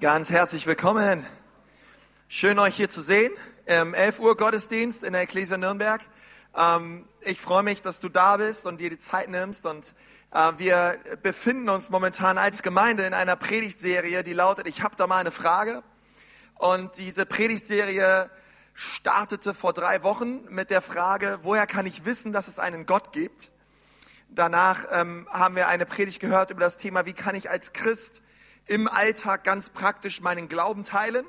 Ganz herzlich willkommen. Schön euch hier zu sehen im 11 Uhr Gottesdienst in der Ecclesia Nürnberg. Ähm, ich freue mich, dass du da bist und dir die Zeit nimmst und äh, wir befinden uns momentan als Gemeinde in einer Predigtserie, die lautet, ich habe da mal eine Frage. Und diese Predigtserie startete vor drei Wochen mit der Frage, woher kann ich wissen, dass es einen Gott gibt? Danach ähm, haben wir eine Predigt gehört über das Thema, wie kann ich als Christ im Alltag ganz praktisch meinen Glauben teilen.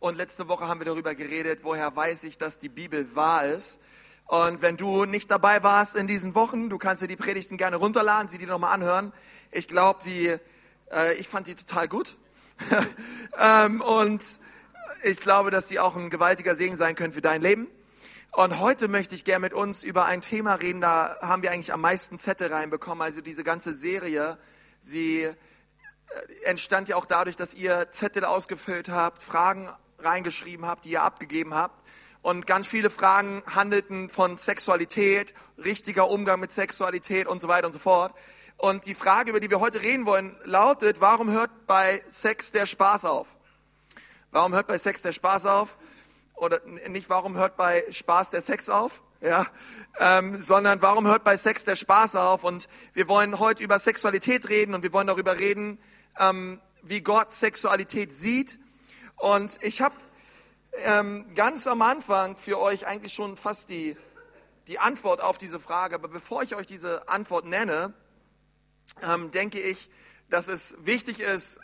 Und letzte Woche haben wir darüber geredet, woher weiß ich, dass die Bibel wahr ist. Und wenn du nicht dabei warst in diesen Wochen, du kannst dir die Predigten gerne runterladen, sie dir nochmal anhören. Ich glaube, die, äh, ich fand die total gut. ähm, und ich glaube, dass sie auch ein gewaltiger Segen sein können für dein Leben. Und heute möchte ich gerne mit uns über ein Thema reden, da haben wir eigentlich am meisten Zettel reinbekommen. Also diese ganze Serie, sie entstand ja auch dadurch, dass ihr Zettel ausgefüllt habt, Fragen reingeschrieben habt, die ihr abgegeben habt. Und ganz viele Fragen handelten von Sexualität, richtiger Umgang mit Sexualität und so weiter und so fort. Und die Frage, über die wir heute reden wollen, lautet, warum hört bei Sex der Spaß auf? Warum hört bei Sex der Spaß auf? Oder nicht, warum hört bei Spaß der Sex auf? Ja, ähm, sondern warum hört bei Sex der Spaß auf? Und wir wollen heute über Sexualität reden und wir wollen darüber reden, ähm, wie Gott Sexualität sieht. Und ich habe ähm, ganz am Anfang für euch eigentlich schon fast die, die Antwort auf diese Frage. Aber bevor ich euch diese Antwort nenne, ähm, denke ich, dass es wichtig ist,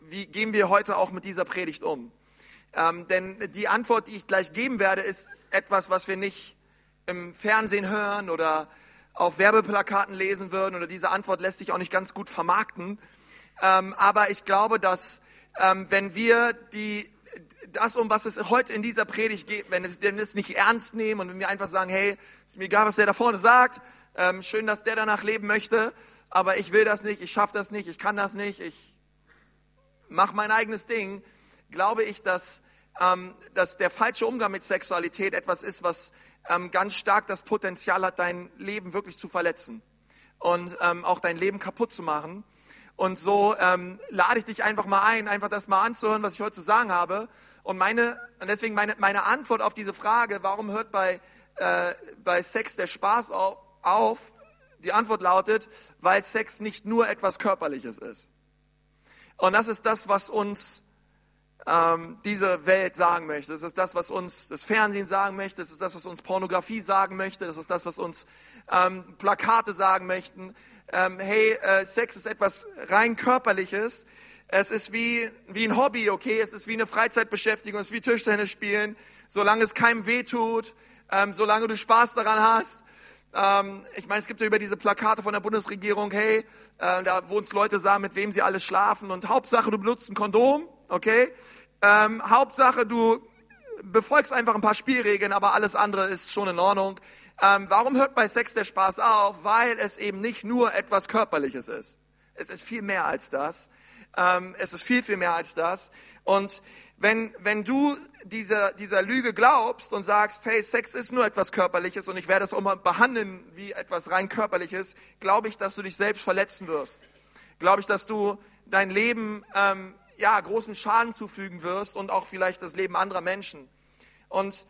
wie gehen wir heute auch mit dieser Predigt um. Ähm, denn die Antwort, die ich gleich geben werde, ist etwas, was wir nicht im Fernsehen hören oder auf Werbeplakaten lesen würden. Oder diese Antwort lässt sich auch nicht ganz gut vermarkten. Ähm, aber ich glaube, dass ähm, wenn wir die, das, um was es heute in dieser Predigt geht, wenn wir es nicht ernst nehmen und wenn wir einfach sagen, hey, ist mir egal, was der da vorne sagt, ähm, schön, dass der danach leben möchte, aber ich will das nicht, ich schaffe das nicht, ich kann das nicht, ich mache mein eigenes Ding, glaube ich, dass, ähm, dass der falsche Umgang mit Sexualität etwas ist, was ähm, ganz stark das Potenzial hat, dein Leben wirklich zu verletzen und ähm, auch dein Leben kaputt zu machen. Und so ähm, lade ich dich einfach mal ein, einfach das mal anzuhören, was ich heute zu sagen habe. Und meine, und deswegen meine, meine Antwort auf diese Frage, warum hört bei, äh, bei Sex der Spaß auf, auf, die Antwort lautet, weil Sex nicht nur etwas Körperliches ist. Und das ist das, was uns ähm, diese Welt sagen möchte. Das ist das, was uns das Fernsehen sagen möchte. Das ist das, was uns Pornografie sagen möchte. Das ist das, was uns ähm, Plakate sagen möchten ähm, hey, äh, Sex ist etwas rein körperliches. Es ist wie, wie ein Hobby, okay? Es ist wie eine Freizeitbeschäftigung, es ist wie Tischtennis spielen. Solange es keinem weh tut, ähm, solange du Spaß daran hast. Ähm, ich meine, es gibt ja über diese Plakate von der Bundesregierung, hey, äh, da wo uns Leute sagen, mit wem sie alles schlafen. Und Hauptsache, du benutzt ein Kondom, okay? Ähm, Hauptsache, du befolgst einfach ein paar Spielregeln, aber alles andere ist schon in Ordnung. Ähm, warum hört bei Sex der Spaß auf? Weil es eben nicht nur etwas Körperliches ist. Es ist viel mehr als das. Ähm, es ist viel, viel mehr als das. Und wenn, wenn du dieser, dieser Lüge glaubst und sagst, hey, Sex ist nur etwas Körperliches und ich werde es auch mal behandeln wie etwas rein Körperliches, glaube ich, dass du dich selbst verletzen wirst. Glaube ich, dass du dein Leben ähm, ja, großen Schaden zufügen wirst und auch vielleicht das Leben anderer Menschen. Und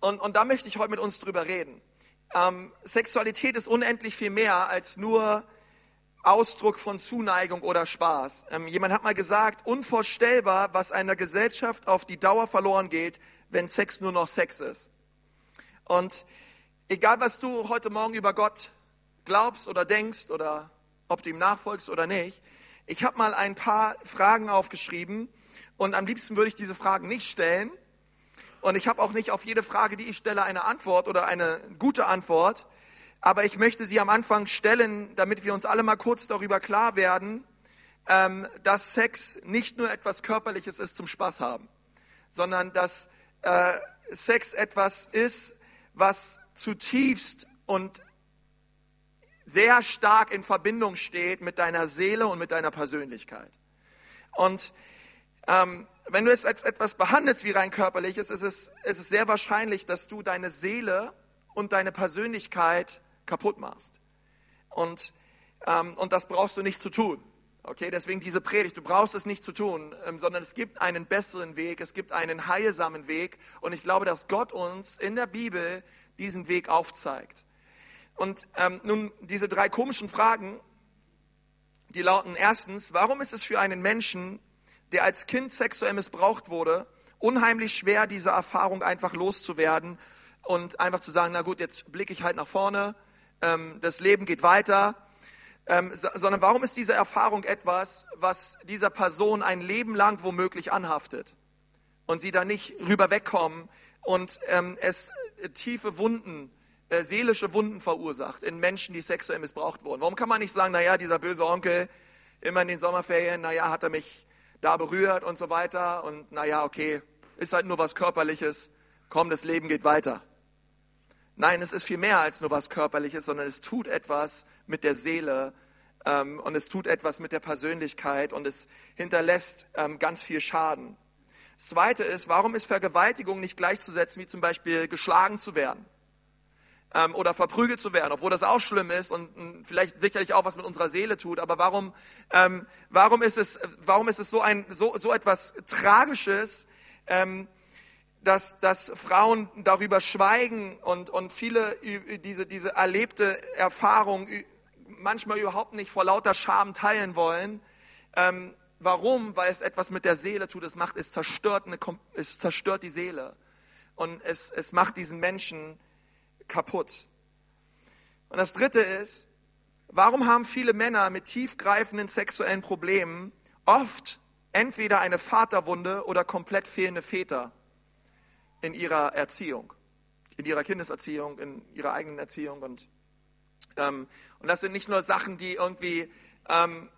und, und da möchte ich heute mit uns drüber reden. Ähm, Sexualität ist unendlich viel mehr als nur Ausdruck von Zuneigung oder Spaß. Ähm, jemand hat mal gesagt, unvorstellbar, was einer Gesellschaft auf die Dauer verloren geht, wenn Sex nur noch Sex ist. Und egal, was du heute Morgen über Gott glaubst oder denkst oder ob du ihm nachfolgst oder nicht, ich habe mal ein paar Fragen aufgeschrieben und am liebsten würde ich diese Fragen nicht stellen, und ich habe auch nicht auf jede Frage, die ich stelle, eine Antwort oder eine gute Antwort. Aber ich möchte sie am Anfang stellen, damit wir uns alle mal kurz darüber klar werden, ähm, dass Sex nicht nur etwas Körperliches ist zum Spaß haben, sondern dass äh, Sex etwas ist, was zutiefst und sehr stark in Verbindung steht mit deiner Seele und mit deiner Persönlichkeit. Und ähm, wenn du als etwas behandelst wie rein körperliches, ist es, ist es sehr wahrscheinlich, dass du deine Seele und deine Persönlichkeit kaputt machst. Und, ähm, und das brauchst du nicht zu tun. Okay, deswegen diese Predigt. Du brauchst es nicht zu tun, ähm, sondern es gibt einen besseren Weg, es gibt einen heilsamen Weg. Und ich glaube, dass Gott uns in der Bibel diesen Weg aufzeigt. Und ähm, nun diese drei komischen Fragen, die lauten erstens, warum ist es für einen Menschen, der als Kind sexuell missbraucht wurde, unheimlich schwer, diese Erfahrung einfach loszuwerden und einfach zu sagen, na gut, jetzt blicke ich halt nach vorne, ähm, das Leben geht weiter, ähm, so, sondern warum ist diese Erfahrung etwas, was dieser Person ein Leben lang womöglich anhaftet und sie da nicht rüber wegkommen und ähm, es tiefe Wunden, äh, seelische Wunden verursacht in Menschen, die sexuell missbraucht wurden. Warum kann man nicht sagen, naja, dieser böse Onkel, immer in den Sommerferien, naja, hat er mich da berührt und so weiter und naja, okay, ist halt nur was Körperliches, komm, das Leben geht weiter. Nein, es ist viel mehr als nur was Körperliches, sondern es tut etwas mit der Seele ähm, und es tut etwas mit der Persönlichkeit und es hinterlässt ähm, ganz viel Schaden. Das Zweite ist, warum ist Vergewaltigung nicht gleichzusetzen wie zum Beispiel geschlagen zu werden? Ähm, oder verprügelt zu werden, obwohl das auch schlimm ist und mh, hm, vielleicht sicherlich auch was mit unserer Seele tut. Aber warum, ähm, warum ist es, warum ist es so ein so, so etwas Tragisches, ähm, dass, dass Frauen darüber schweigen und, und viele diese, diese erlebte Erfahrung manchmal überhaupt nicht vor lauter Scham teilen wollen. Ähm, warum? Weil es etwas mit der Seele tut. Es macht, es zerstört, eine, es zerstört die Seele und es, es macht diesen Menschen kaputt. Und das Dritte ist, warum haben viele Männer mit tiefgreifenden sexuellen Problemen oft entweder eine Vaterwunde oder komplett fehlende Väter in ihrer Erziehung, in ihrer Kindeserziehung, in ihrer eigenen Erziehung. Und, ähm, und das sind nicht nur Sachen, die irgendwie ähm,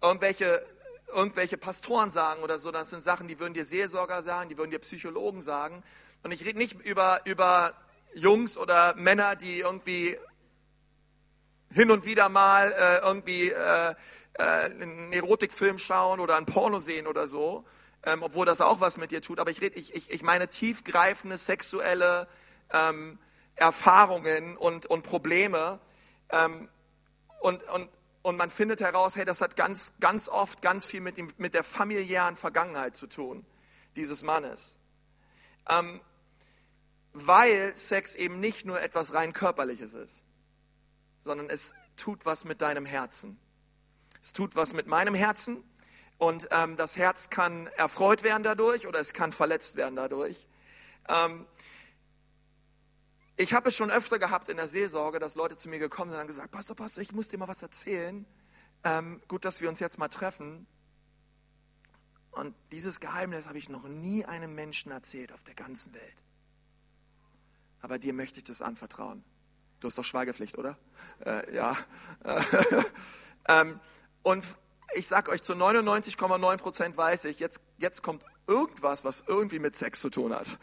irgendwelche, irgendwelche Pastoren sagen oder so, das sind Sachen, die würden dir Seelsorger sagen, die würden dir Psychologen sagen. Und ich rede nicht über, über Jungs oder Männer, die irgendwie hin und wieder mal äh, irgendwie äh, äh, einen Erotikfilm schauen oder ein Porno sehen oder so, ähm, obwohl das auch was mit dir tut. Aber ich, red, ich, ich, ich meine tiefgreifende sexuelle ähm, Erfahrungen und, und Probleme. Ähm, und, und, und man findet heraus, hey, das hat ganz, ganz oft ganz viel mit, dem, mit der familiären Vergangenheit zu tun, dieses Mannes. Ähm, weil Sex eben nicht nur etwas rein körperliches ist, sondern es tut was mit deinem Herzen. Es tut was mit meinem Herzen und ähm, das Herz kann erfreut werden dadurch oder es kann verletzt werden dadurch. Ähm, ich habe es schon öfter gehabt in der Seelsorge, dass Leute zu mir gekommen sind und gesagt, Pastor, Pastor, ich muss dir mal was erzählen. Ähm, gut, dass wir uns jetzt mal treffen. Und dieses Geheimnis habe ich noch nie einem Menschen erzählt auf der ganzen Welt aber dir möchte ich das anvertrauen. Du hast doch Schweigepflicht, oder? Äh, ja. ähm, und ich sage euch, zu 99,9 Prozent weiß ich, jetzt, jetzt kommt irgendwas, was irgendwie mit Sex zu tun hat.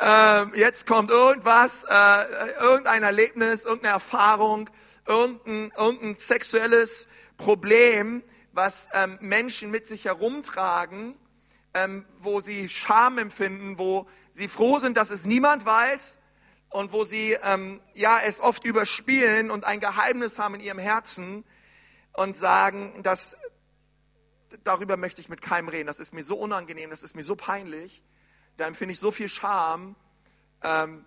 Ähm, jetzt kommt irgendwas, äh, irgendein Erlebnis, irgendeine Erfahrung, irgendein, irgendein sexuelles Problem, was ähm, Menschen mit sich herumtragen, ähm, wo sie Scham empfinden, wo sie froh sind, dass es niemand weiß und wo sie ähm, ja es oft überspielen und ein Geheimnis haben in ihrem Herzen und sagen, dass darüber möchte ich mit keinem reden. Das ist mir so unangenehm, das ist mir so peinlich, da empfinde ich so viel Scham. Ähm,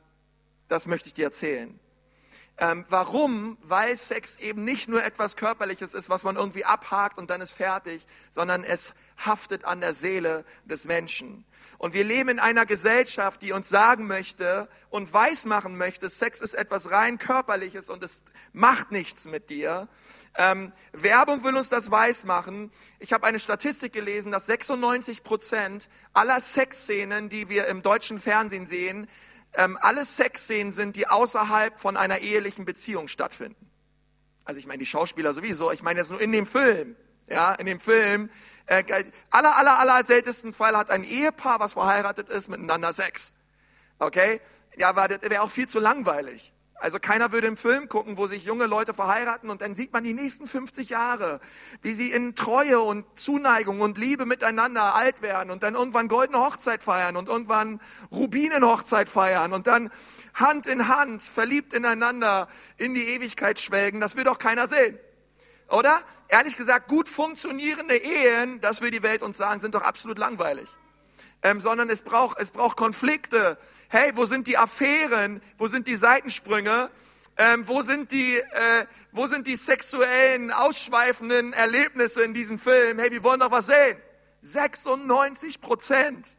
das möchte ich dir erzählen. Ähm, warum? Weil Sex eben nicht nur etwas Körperliches ist, was man irgendwie abhakt und dann ist fertig, sondern es haftet an der Seele des Menschen. Und wir leben in einer Gesellschaft, die uns sagen möchte und weismachen möchte, Sex ist etwas rein körperliches und es macht nichts mit dir. Ähm, Werbung will uns das weismachen. Ich habe eine Statistik gelesen, dass 96 Prozent aller Sexszenen, die wir im deutschen Fernsehen sehen, ähm, alle Sexszenen sind, die außerhalb von einer ehelichen Beziehung stattfinden. Also ich meine die Schauspieler sowieso, ich meine jetzt nur in dem Film. Ja, in dem Film, äh, aller, aller, aller seltensten Fall hat ein Ehepaar, was verheiratet ist, miteinander Sex. Okay? Ja, aber das wäre auch viel zu langweilig. Also keiner würde im Film gucken, wo sich junge Leute verheiraten und dann sieht man die nächsten 50 Jahre, wie sie in Treue und Zuneigung und Liebe miteinander alt werden und dann irgendwann goldene Hochzeit feiern und irgendwann Rubinenhochzeit feiern und dann Hand in Hand verliebt ineinander in die Ewigkeit schwelgen. Das will doch keiner sehen. oder? Ehrlich gesagt, gut funktionierende Ehen, das will die Welt uns sagen, sind doch absolut langweilig. Ähm, sondern es braucht, es braucht Konflikte. Hey, wo sind die Affären? Wo sind die Seitensprünge? Ähm, wo, sind die, äh, wo sind die sexuellen, ausschweifenden Erlebnisse in diesem Film? Hey, wir wollen doch was sehen. 96 Prozent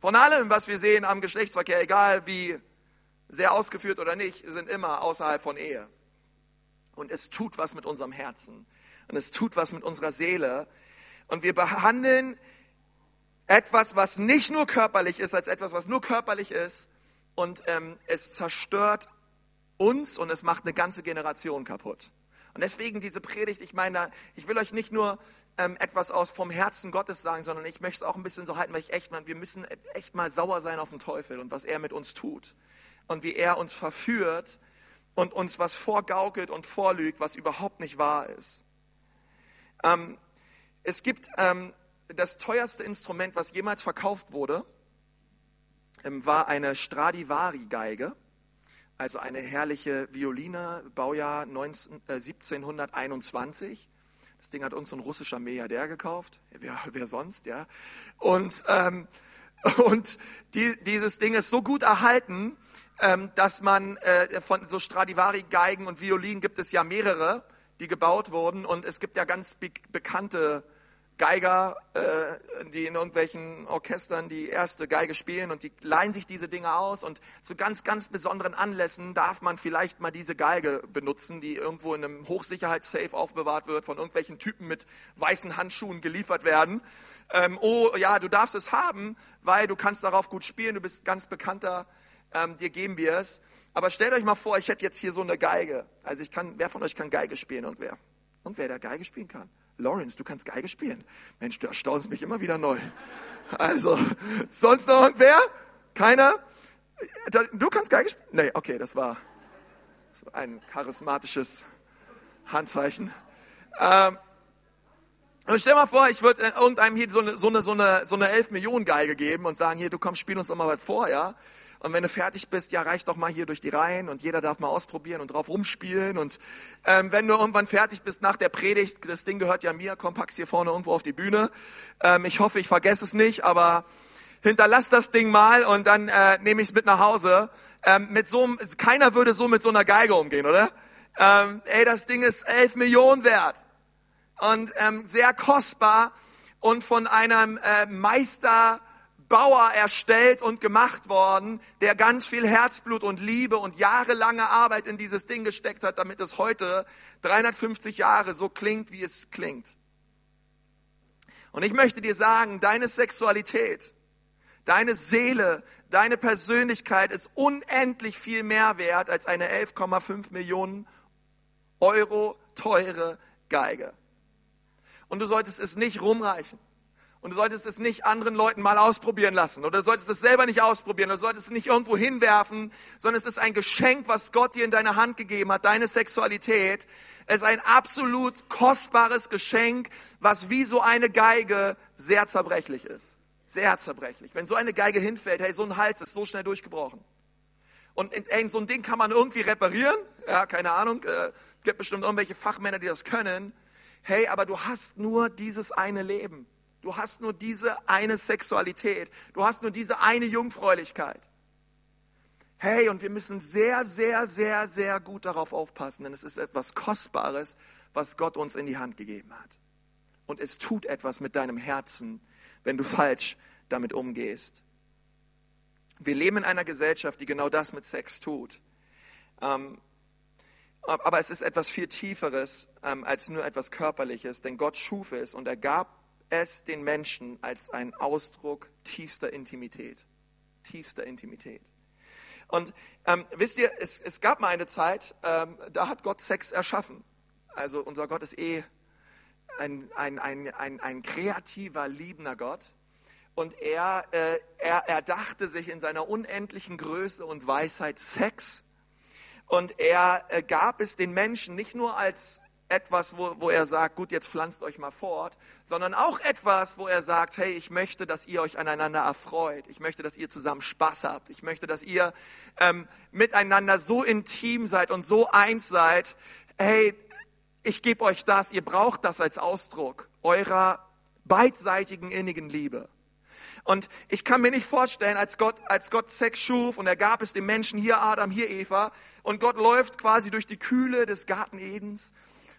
von allem, was wir sehen am Geschlechtsverkehr, egal wie sehr ausgeführt oder nicht, sind immer außerhalb von Ehe. Und es tut was mit unserem Herzen. Und es tut was mit unserer Seele. Und wir behandeln etwas, was nicht nur körperlich ist, als etwas, was nur körperlich ist. Und ähm, es zerstört uns und es macht eine ganze Generation kaputt. Und deswegen diese Predigt, ich meine, ich will euch nicht nur ähm, etwas aus vom Herzen Gottes sagen, sondern ich möchte es auch ein bisschen so halten, weil ich echt mal, wir müssen echt mal sauer sein auf den Teufel und was er mit uns tut und wie er uns verführt und uns was vorgaukelt und vorlügt, was überhaupt nicht wahr ist. Ähm, es gibt ähm, das teuerste Instrument, was jemals verkauft wurde, ähm, war eine Stradivari-Geige also eine herrliche Violine, Baujahr 19, äh, 1721. Das Ding hat uns ein russischer Milliardär gekauft. Wer, wer sonst, ja? Und, ähm, und die, dieses Ding ist so gut erhalten, ähm, dass man äh, von so Stradivari-Geigen und Violinen gibt es ja mehrere, die gebaut wurden. Und es gibt ja ganz be bekannte Geiger, äh, die in irgendwelchen Orchestern die erste Geige spielen und die leihen sich diese Dinge aus und zu ganz, ganz besonderen Anlässen darf man vielleicht mal diese Geige benutzen, die irgendwo in einem Hochsicherheitssafe aufbewahrt wird, von irgendwelchen Typen mit weißen Handschuhen geliefert werden. Ähm, oh ja, du darfst es haben, weil du kannst darauf gut spielen, du bist ganz bekannter, ähm, dir geben wir es. Aber stellt euch mal vor, ich hätte jetzt hier so eine Geige. Also ich kann, wer von euch kann Geige spielen und wer? Und wer da Geige spielen kann? Lawrence, du kannst Geige spielen. Mensch, du erstaunst mich immer wieder neu. Also, sonst noch irgendwer? Keiner? Du kannst Geige spielen? Nee, okay, das war, das war ein charismatisches Handzeichen. Ähm, und stell mal vor, ich würde irgendeinem hier so eine, so eine, so eine, so eine 11 Millionen Geige geben und sagen, hier, du kommst, spiel uns doch mal was vor, ja? Und wenn du fertig bist, ja, reich doch mal hier durch die Reihen und jeder darf mal ausprobieren und drauf rumspielen. Und ähm, wenn du irgendwann fertig bist nach der Predigt, das Ding gehört ja mir, komm, pack's hier vorne irgendwo auf die Bühne. Ähm, ich hoffe, ich vergesse es nicht, aber hinterlass das Ding mal und dann äh, nehme ich es mit nach Hause. Ähm, mit so, keiner würde so mit so einer Geige umgehen, oder? Ähm, ey, das Ding ist elf Millionen wert und ähm, sehr kostbar und von einem äh, Meister Bauer erstellt und gemacht worden, der ganz viel Herzblut und Liebe und jahrelange Arbeit in dieses Ding gesteckt hat, damit es heute 350 Jahre so klingt, wie es klingt. Und ich möchte dir sagen, deine Sexualität, deine Seele, deine Persönlichkeit ist unendlich viel mehr wert als eine 11,5 Millionen Euro teure Geige. Und du solltest es nicht rumreichen. Und du solltest es nicht anderen Leuten mal ausprobieren lassen. Oder du solltest es selber nicht ausprobieren. Oder du solltest es nicht irgendwo hinwerfen, sondern es ist ein Geschenk, was Gott dir in deine Hand gegeben hat, deine Sexualität. Es ist ein absolut kostbares Geschenk, was wie so eine Geige sehr zerbrechlich ist. Sehr zerbrechlich. Wenn so eine Geige hinfällt, hey, so ein Hals ist so schnell durchgebrochen. Und ey, so ein Ding kann man irgendwie reparieren. Ja, keine Ahnung. Äh, gibt bestimmt irgendwelche Fachmänner, die das können. Hey, aber du hast nur dieses eine Leben. Du hast nur diese eine Sexualität. Du hast nur diese eine Jungfräulichkeit. Hey, und wir müssen sehr, sehr, sehr, sehr gut darauf aufpassen, denn es ist etwas Kostbares, was Gott uns in die Hand gegeben hat. Und es tut etwas mit deinem Herzen, wenn du falsch damit umgehst. Wir leben in einer Gesellschaft, die genau das mit Sex tut. Ähm, aber es ist etwas viel Tieferes ähm, als nur etwas Körperliches, denn Gott schuf es und er gab es den Menschen als einen Ausdruck tiefster Intimität. Tiefster Intimität. Und ähm, wisst ihr, es, es, gab mal eine Zeit, ähm, da hat Gott Sex erschaffen. Also unser Gott ist eh ein, ein, ein, ein, ein kreativer, liebender Gott. Und er, äh, er, er dachte sich in seiner unendlichen Größe und Weisheit Sex. Und er äh, gab es den Menschen nicht nur als etwas, wo, wo er sagt, gut, jetzt pflanzt euch mal fort, sondern auch etwas, wo er sagt, hey, ich möchte, dass ihr euch aneinander erfreut. Ich möchte, dass ihr zusammen Spaß habt. Ich möchte, dass ihr ähm, miteinander so intim seid und so eins seid. Hey, ich gebe euch das, ihr braucht das als Ausdruck eurer beidseitigen innigen Liebe. Und ich kann mir nicht vorstellen, als Gott, als Gott Sex schuf und er gab es dem Menschen, hier Adam, hier Eva, und Gott läuft quasi durch die Kühle des Garten Edens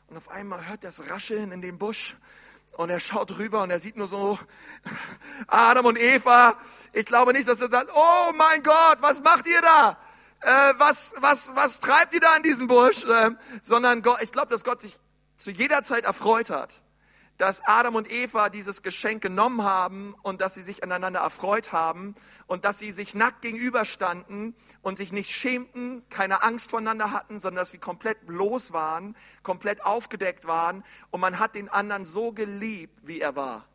und auf einmal hört er das Rascheln in dem Busch und er schaut rüber und er sieht nur so Adam und Eva. Ich glaube nicht, dass er sagt, oh mein Gott, was macht ihr da? Äh, was, was, was treibt ihr da in diesem Busch? Äh, sondern Gott, ich glaube, dass Gott sich zu jeder Zeit erfreut hat dass Adam und Eva dieses Geschenk genommen haben und dass sie sich aneinander erfreut haben und dass sie sich nackt gegenüberstanden und sich nicht schämten, keine Angst voneinander hatten, sondern dass sie komplett bloß waren, komplett aufgedeckt waren und man hat den anderen so geliebt, wie er war.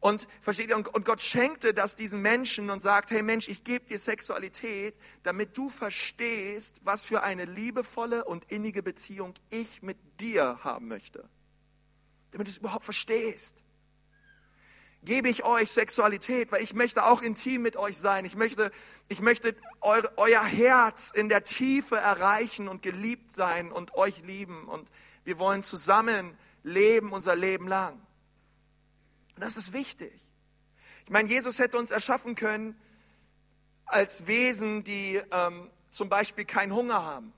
Und versteht ihr, und Gott schenkte das diesen Menschen und sagt, hey Mensch, ich gebe dir Sexualität, damit du verstehst, was für eine liebevolle und innige Beziehung ich mit dir haben möchte damit du es überhaupt verstehst. Gebe ich euch Sexualität, weil ich möchte auch intim mit euch sein. Ich möchte, ich möchte eu, euer Herz in der Tiefe erreichen und geliebt sein und euch lieben. Und wir wollen zusammen leben unser Leben lang. Und das ist wichtig. Ich meine, Jesus hätte uns erschaffen können als Wesen, die ähm, zum Beispiel keinen Hunger haben.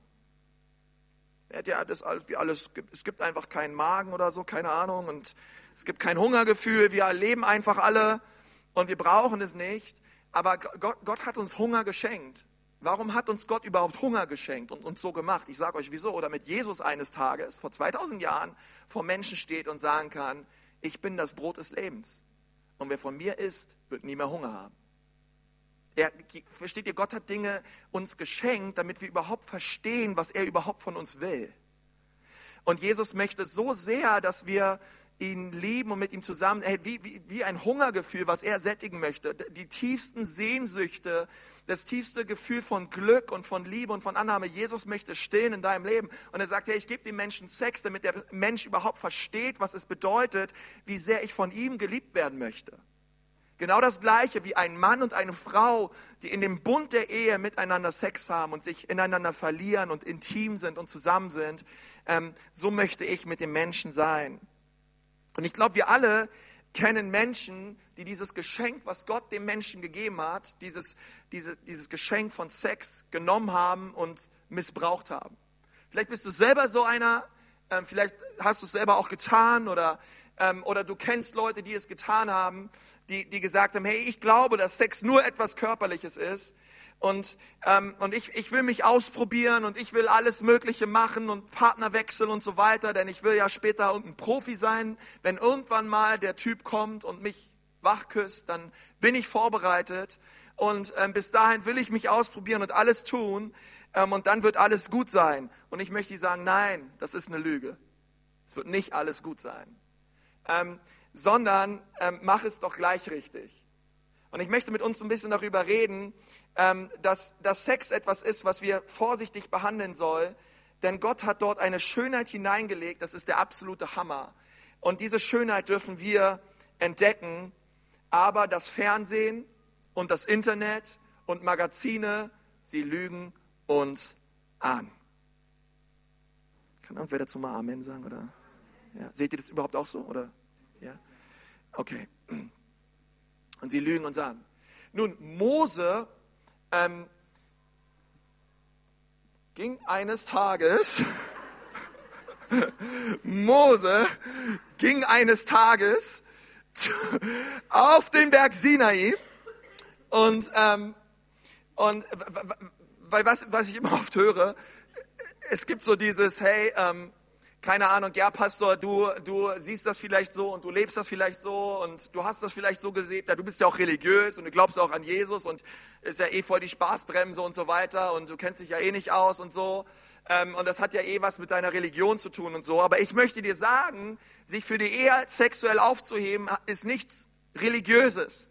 Ja, das wie alles, es gibt einfach keinen Magen oder so, keine Ahnung, und es gibt kein Hungergefühl, wir leben einfach alle und wir brauchen es nicht. Aber Gott, Gott hat uns Hunger geschenkt. Warum hat uns Gott überhaupt Hunger geschenkt und uns so gemacht? Ich sage euch wieso. Oder mit Jesus eines Tages, vor 2000 Jahren, vor Menschen steht und sagen kann, ich bin das Brot des Lebens. Und wer von mir isst, wird nie mehr Hunger haben. Er, versteht ihr, Gott hat Dinge uns geschenkt, damit wir überhaupt verstehen, was er überhaupt von uns will. Und Jesus möchte so sehr, dass wir ihn lieben und mit ihm zusammen, wie, wie, wie ein Hungergefühl, was er sättigen möchte. Die tiefsten Sehnsüchte, das tiefste Gefühl von Glück und von Liebe und von Annahme. Jesus möchte stillen in deinem Leben. Und er sagt, hey, ich gebe dem Menschen Sex, damit der Mensch überhaupt versteht, was es bedeutet, wie sehr ich von ihm geliebt werden möchte. Genau das Gleiche wie ein Mann und eine Frau, die in dem Bund der Ehe miteinander Sex haben und sich ineinander verlieren und intim sind und zusammen sind. Ähm, so möchte ich mit dem Menschen sein. Und ich glaube, wir alle kennen Menschen, die dieses Geschenk, was Gott dem Menschen gegeben hat, dieses, diese, dieses Geschenk von Sex genommen haben und missbraucht haben. Vielleicht bist du selber so einer, ähm, vielleicht hast du es selber auch getan oder, ähm, oder du kennst Leute, die es getan haben die, die gesagt haben, hey, ich glaube, dass Sex nur etwas Körperliches ist. Und, ähm, und ich, ich will mich ausprobieren und ich will alles Mögliche machen und Partner wechseln und so weiter, denn ich will ja später ein Profi sein. Wenn irgendwann mal der Typ kommt und mich wachküsst, dann bin ich vorbereitet. Und ähm, bis dahin will ich mich ausprobieren und alles tun. Ähm, und dann wird alles gut sein. Und ich möchte sagen, nein, das ist eine Lüge. Es wird nicht alles gut sein. Ähm, sondern ähm, mach es doch gleich richtig. Und ich möchte mit uns ein bisschen darüber reden, ähm, dass, dass Sex etwas ist, was wir vorsichtig behandeln sollen, denn Gott hat dort eine Schönheit hineingelegt, das ist der absolute Hammer. Und diese Schönheit dürfen wir entdecken, aber das Fernsehen und das Internet und Magazine, sie lügen uns an. Kann irgendwer dazu mal Amen sagen? Oder? Ja. Seht ihr das überhaupt auch so? Oder? Ja? Okay. Und sie lügen und sagen. Nun, Mose ähm, ging eines Tages, Mose ging eines Tages auf den Berg Sinai und, ähm, und weil was, was ich immer oft höre, es gibt so dieses, hey, ähm, keine Ahnung, ja Pastor, du, du siehst das vielleicht so und du lebst das vielleicht so und du hast das vielleicht so gesehen, ja, du bist ja auch religiös und du glaubst auch an Jesus und ist ja eh voll die Spaßbremse und so weiter und du kennst dich ja eh nicht aus und so ähm, und das hat ja eh was mit deiner Religion zu tun und so. Aber ich möchte dir sagen, sich für die Ehe sexuell aufzuheben, ist nichts Religiöses.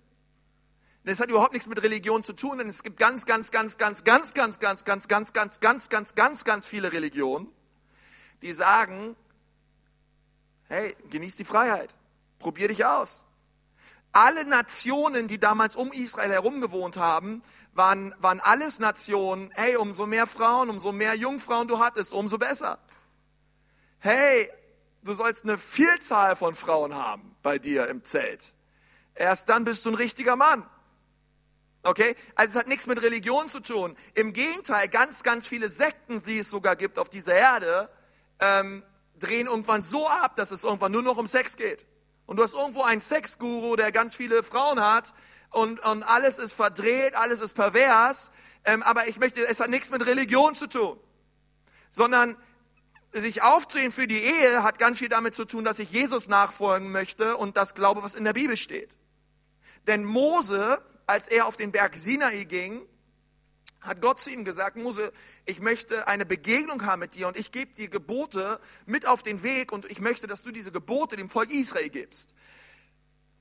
Das hat überhaupt nichts mit Religion zu tun, denn es gibt ganz, ganz, ganz, ganz, ganz, ganz, ganz, ganz, ganz, ganz, ganz, ganz, ganz, ganz viele Religionen die sagen, hey, genieß die Freiheit, probier dich aus. Alle Nationen, die damals um Israel herum gewohnt haben, waren, waren alles Nationen, hey, umso mehr Frauen, umso mehr Jungfrauen du hattest, umso besser. hey, du sollst eine Vielzahl von Frauen haben bei dir im Zelt. Erst dann bist du ein richtiger Mann. Okay? Also es hat nichts mit Religion zu tun. Im Gegenteil, ganz, ganz viele Sekten, die es sogar gibt auf dieser Erde, ähm, drehen irgendwann so ab, dass es irgendwann nur noch um Sex geht. Und du hast irgendwo einen Sexguru, der ganz viele Frauen hat und, und alles ist verdreht, alles ist pervers. Ähm, aber ich möchte, es hat nichts mit Religion zu tun, sondern sich aufzusehen für die Ehe hat ganz viel damit zu tun, dass ich Jesus nachfolgen möchte und das glaube, was in der Bibel steht. Denn Mose, als er auf den Berg Sinai ging, hat Gott zu ihm gesagt, Mose, ich möchte eine Begegnung haben mit dir und ich gebe dir Gebote mit auf den Weg und ich möchte, dass du diese Gebote dem Volk Israel gibst.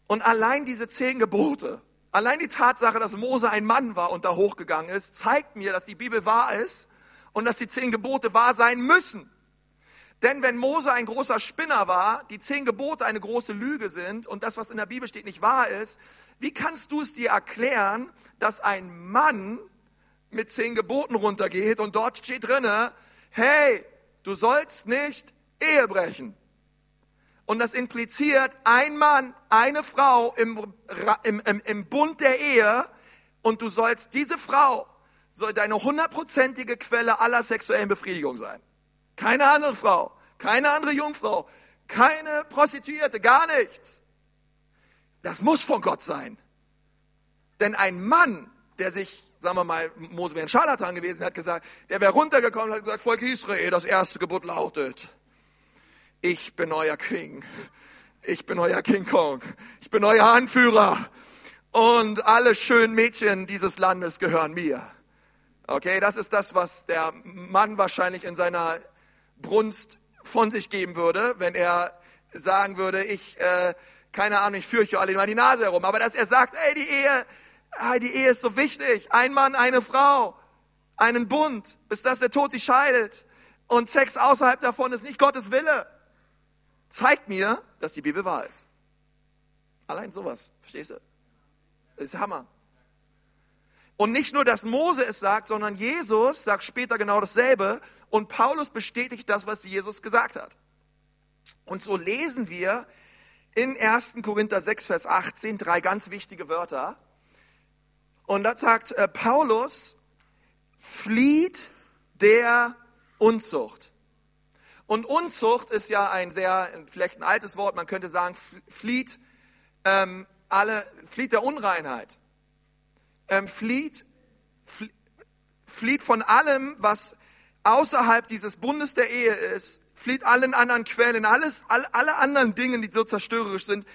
Und allein diese zehn Gebote, allein die Tatsache, dass Mose ein Mann war und da hochgegangen ist, zeigt mir, dass die Bibel wahr ist und dass die zehn Gebote wahr sein müssen. Denn wenn Mose ein großer Spinner war, die zehn Gebote eine große Lüge sind und das, was in der Bibel steht, nicht wahr ist, wie kannst du es dir erklären, dass ein Mann mit zehn Geboten runtergeht und dort steht drinne, hey, du sollst nicht Ehe brechen. Und das impliziert ein Mann, eine Frau im, im, im, im Bund der Ehe und du sollst diese Frau soll deine hundertprozentige Quelle aller sexuellen Befriedigung sein. Keine andere Frau, keine andere Jungfrau, keine Prostituierte, gar nichts. Das muss von Gott sein. Denn ein Mann, der sich sagen wir mal, Mose wäre ein Scharlatan gewesen, hat gesagt, der wäre runtergekommen und hat gesagt, Volk Israel, das erste Gebot lautet, ich bin euer King, ich bin euer King Kong, ich bin euer Anführer und alle schönen Mädchen dieses Landes gehören mir. Okay, das ist das, was der Mann wahrscheinlich in seiner Brunst von sich geben würde, wenn er sagen würde, ich, äh, keine Ahnung, ich führe euch alle mal die Nase herum. Aber dass er sagt, ey, die Ehe, ah, die Ehe ist so wichtig. Ein Mann, eine Frau, einen Bund, bis dass der Tod sich scheidet. Und Sex außerhalb davon ist nicht Gottes Wille. Zeigt mir, dass die Bibel wahr ist. Allein sowas, verstehst du? Ist Hammer. Und nicht nur, dass Mose es sagt, sondern Jesus sagt später genau dasselbe. Und Paulus bestätigt das, was Jesus gesagt hat. Und so lesen wir in 1. Korinther 6, Vers 18 drei ganz wichtige Wörter. Und da sagt äh, Paulus, flieht der Unzucht. Und Unzucht ist ja ein sehr, vielleicht ein altes Wort, man könnte sagen, flieht, ähm, alle, flieht der Unreinheit. Ähm, flieht, flieht von allem, was außerhalb dieses Bundes der Ehe ist, flieht allen anderen Quellen, alles, alle, alle anderen Dinge, die so zerstörerisch sind,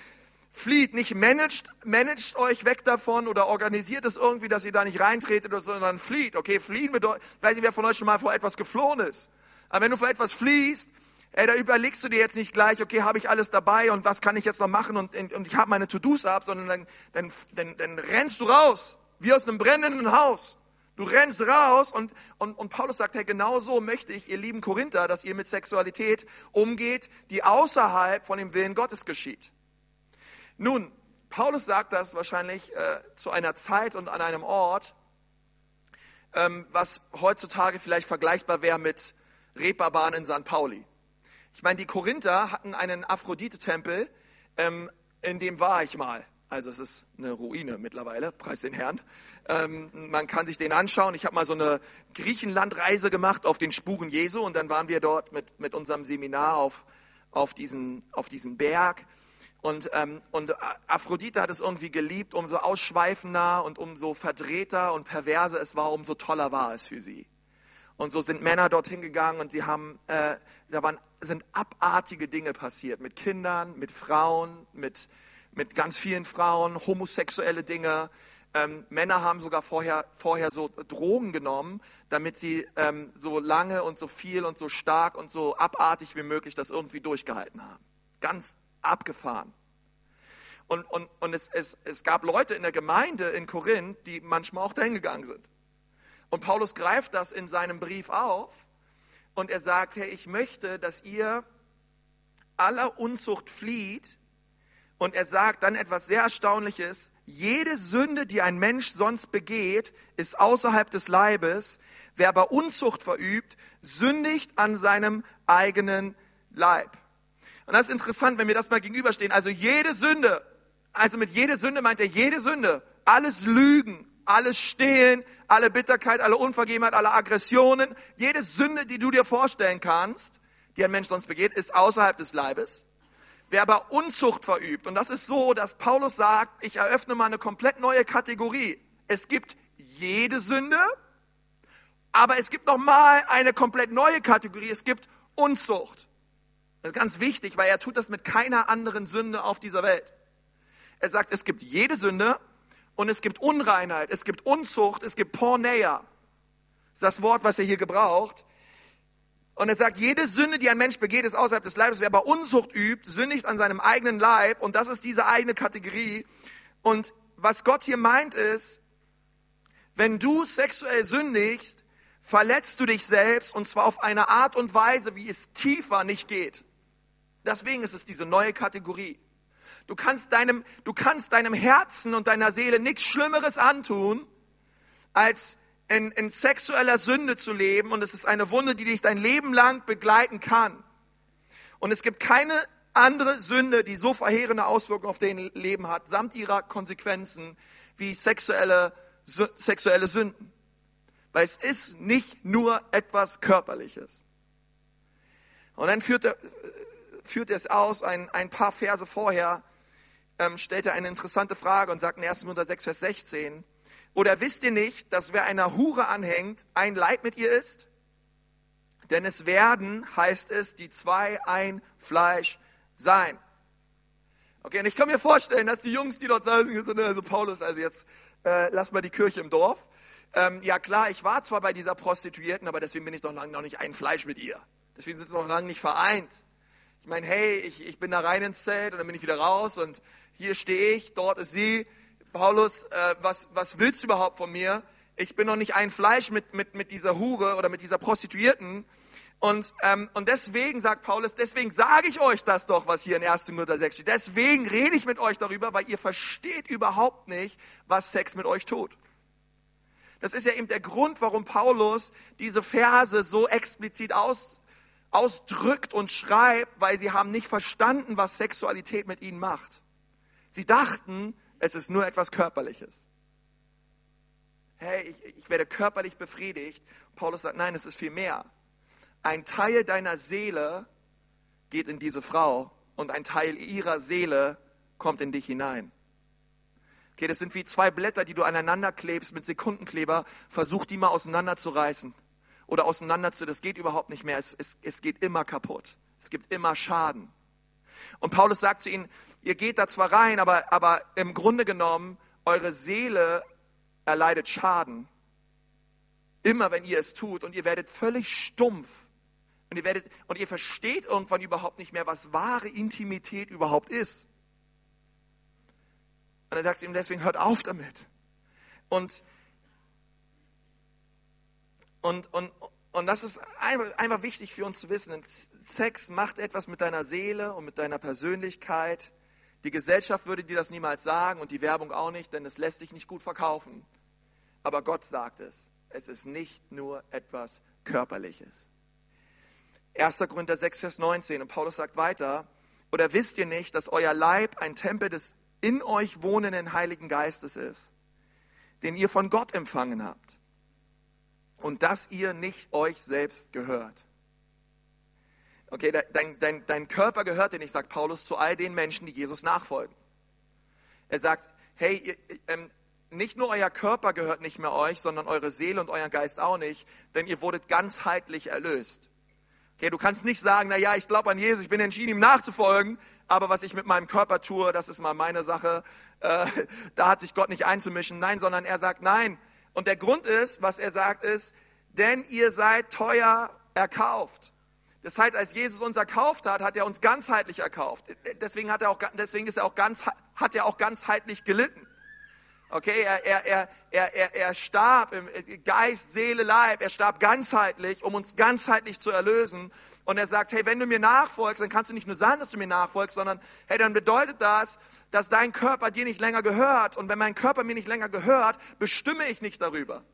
flieht, nicht managt, managt euch weg davon oder organisiert es irgendwie, dass ihr da nicht reintretet, sondern flieht. Okay, fliehen bedeutet, weiß nicht, wer von euch schon mal vor etwas geflohen ist. Aber wenn du vor etwas fliehst, ey, da überlegst du dir jetzt nicht gleich, okay, habe ich alles dabei und was kann ich jetzt noch machen und, und ich habe meine To-Dos ab, sondern dann, dann, dann, dann rennst du raus, wie aus einem brennenden Haus. Du rennst raus und, und, und Paulus sagt, hey, genau so möchte ich, ihr lieben Korinther, dass ihr mit Sexualität umgeht, die außerhalb von dem Willen Gottes geschieht. Nun, Paulus sagt das wahrscheinlich äh, zu einer Zeit und an einem Ort, ähm, was heutzutage vielleicht vergleichbar wäre mit Reeperbahn in St. Pauli. Ich meine, die Korinther hatten einen Aphrodite-Tempel, ähm, in dem war ich mal. Also es ist eine Ruine mittlerweile, preis den Herrn. Ähm, man kann sich den anschauen. Ich habe mal so eine Griechenlandreise gemacht auf den Spuren Jesu und dann waren wir dort mit, mit unserem Seminar auf, auf, diesen, auf diesen Berg und, ähm, und Aphrodite hat es irgendwie geliebt, umso ausschweifender und umso verdrehter und perverser es war, umso toller war es für sie. Und so sind Männer dorthin gegangen und sie haben, äh, da waren, sind abartige Dinge passiert mit Kindern, mit Frauen, mit, mit ganz vielen Frauen, homosexuelle Dinge. Ähm, Männer haben sogar vorher, vorher so Drogen genommen, damit sie ähm, so lange und so viel und so stark und so abartig wie möglich das irgendwie durchgehalten haben. Ganz abgefahren. Und, und, und es, es, es gab Leute in der Gemeinde in Korinth, die manchmal auch dahin gegangen sind. Und Paulus greift das in seinem Brief auf und er sagt, hey, ich möchte, dass ihr aller Unzucht flieht. Und er sagt dann etwas sehr Erstaunliches, jede Sünde, die ein Mensch sonst begeht, ist außerhalb des Leibes. Wer aber Unzucht verübt, sündigt an seinem eigenen Leib. Und das ist interessant, wenn wir das mal gegenüberstehen. Also jede Sünde, also mit jede Sünde meint er jede Sünde, alles Lügen, alles Stehlen, alle Bitterkeit, alle Unvergebenheit, alle Aggressionen, jede Sünde, die du dir vorstellen kannst, die ein Mensch sonst begeht, ist außerhalb des Leibes. Wer aber Unzucht verübt, und das ist so, dass Paulus sagt, ich eröffne mal eine komplett neue Kategorie. Es gibt jede Sünde, aber es gibt noch mal eine komplett neue Kategorie. Es gibt Unzucht. Das ist ganz wichtig, weil er tut das mit keiner anderen Sünde auf dieser Welt. Er sagt, es gibt jede Sünde und es gibt Unreinheit, es gibt Unzucht, es gibt Porneia. Das ist das Wort, was er hier gebraucht. Und er sagt, jede Sünde, die ein Mensch begeht, ist außerhalb des Leibes. Wer aber Unzucht übt, sündigt an seinem eigenen Leib. Und das ist diese eigene Kategorie. Und was Gott hier meint ist, wenn du sexuell sündigst, verletzt du dich selbst und zwar auf eine Art und Weise, wie es tiefer nicht geht. Deswegen ist es diese neue Kategorie. Du kannst deinem, du kannst deinem Herzen und deiner Seele nichts Schlimmeres antun, als in, in sexueller Sünde zu leben und es ist eine Wunde, die dich dein Leben lang begleiten kann. Und es gibt keine andere Sünde, die so verheerende Auswirkungen auf dein Leben hat, samt ihrer Konsequenzen, wie sexuelle, sexuelle Sünden. Weil es ist nicht nur etwas Körperliches. Und dann führt er, führt er es aus, ein, ein paar Verse vorher ähm, stellt er eine interessante Frage und sagt in 1. Korinther 6, Vers 16, oder wisst ihr nicht, dass wer einer Hure anhängt, ein Leib mit ihr ist? Denn es werden, heißt es, die zwei ein Fleisch sein. Okay, und ich kann mir vorstellen, dass die Jungs, die dort sind, also Paulus, also jetzt äh, lass mal die Kirche im Dorf. Ähm, ja klar, ich war zwar bei dieser Prostituierten, aber deswegen bin ich doch lange noch nicht ein Fleisch mit ihr. Deswegen sind wir noch lange nicht vereint. Ich meine, hey, ich, ich bin da rein ins Zelt und dann bin ich wieder raus und hier stehe ich, dort ist sie, Paulus, äh, was, was willst du überhaupt von mir? Ich bin noch nicht ein Fleisch mit, mit, mit dieser Hure oder mit dieser Prostituierten. Und, ähm, und deswegen, sagt Paulus, deswegen sage ich euch das doch, was hier in 1. Korinther 6 steht. Deswegen rede ich mit euch darüber, weil ihr versteht überhaupt nicht, was Sex mit euch tut. Das ist ja eben der Grund, warum Paulus diese Verse so explizit aus, ausdrückt und schreibt, weil sie haben nicht verstanden, was Sexualität mit ihnen macht. Sie dachten, es ist nur etwas Körperliches. Hey, ich, ich werde körperlich befriedigt. Paulus sagt, nein, es ist viel mehr. Ein Teil deiner Seele geht in diese Frau und ein Teil ihrer Seele kommt in dich hinein. Okay, das sind wie zwei Blätter, die du aneinander klebst mit Sekundenkleber. Versuch die mal auseinanderzureißen oder auseinander zu, das geht überhaupt nicht mehr. Es, es, es geht immer kaputt. Es gibt immer Schaden. Und Paulus sagt zu ihnen, ihr geht da zwar rein, aber, aber im Grunde genommen, eure Seele erleidet Schaden. Immer wenn ihr es tut und ihr werdet völlig stumpf. Und ihr, werdet, und ihr versteht irgendwann überhaupt nicht mehr, was wahre Intimität überhaupt ist. Und er sagt ihm, deswegen hört auf damit. Und, und, und, und das ist einfach wichtig für uns zu wissen. Sex macht etwas mit deiner Seele und mit deiner Persönlichkeit. Die Gesellschaft würde dir das niemals sagen und die Werbung auch nicht, denn es lässt sich nicht gut verkaufen. Aber Gott sagt es. Es ist nicht nur etwas Körperliches. 1. Korinther 6, Vers 19. Und Paulus sagt weiter, oder wisst ihr nicht, dass euer Leib ein Tempel des in euch wohnenden Heiligen Geistes ist, den ihr von Gott empfangen habt und dass ihr nicht euch selbst gehört. Okay, dein, dein, dein Körper gehört dir nicht, sagt Paulus, zu all den Menschen, die Jesus nachfolgen. Er sagt, hey, ihr, ähm, nicht nur euer Körper gehört nicht mehr euch, sondern eure Seele und euer Geist auch nicht, denn ihr wurdet ganzheitlich erlöst. Okay, du kannst nicht sagen, na ja, ich glaube an Jesus, ich bin entschieden, ihm nachzufolgen, aber was ich mit meinem Körper tue, das ist mal meine Sache. Äh, da hat sich Gott nicht einzumischen. Nein, sondern er sagt nein. Und der Grund ist, was er sagt, ist, denn ihr seid teuer erkauft. Das heißt, als Jesus uns erkauft hat, hat er uns ganzheitlich erkauft. Deswegen hat er auch, deswegen ist er auch ganz, hat er auch ganzheitlich gelitten. Okay, er, er, er, er, er starb im Geist, Seele, Leib. Er starb ganzheitlich, um uns ganzheitlich zu erlösen. Und er sagt, hey, wenn du mir nachfolgst, dann kannst du nicht nur sagen, dass du mir nachfolgst, sondern hey, dann bedeutet das, dass dein Körper dir nicht länger gehört. Und wenn mein Körper mir nicht länger gehört, bestimme ich nicht darüber.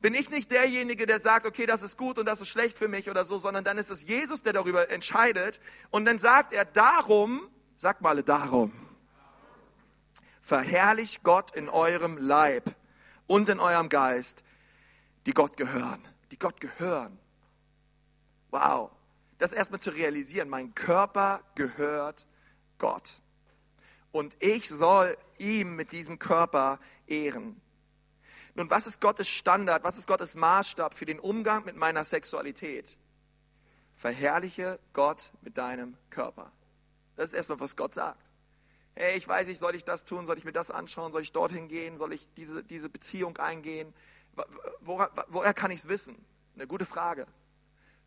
bin ich nicht derjenige, der sagt, okay, das ist gut und das ist schlecht für mich oder so, sondern dann ist es Jesus, der darüber entscheidet. Und dann sagt er, darum, sagt mal darum, verherrlicht Gott in eurem Leib und in eurem Geist, die Gott gehören, die Gott gehören. Wow, das erstmal zu realisieren, mein Körper gehört Gott. Und ich soll ihm mit diesem Körper ehren. Nun, was ist Gottes Standard, was ist Gottes Maßstab für den Umgang mit meiner Sexualität? Verherrliche Gott mit deinem Körper. Das ist erstmal, was Gott sagt. Hey, ich weiß nicht, soll ich das tun, soll ich mir das anschauen, soll ich dorthin gehen, soll ich diese, diese Beziehung eingehen? Woher, woher kann ich es wissen? Eine gute Frage.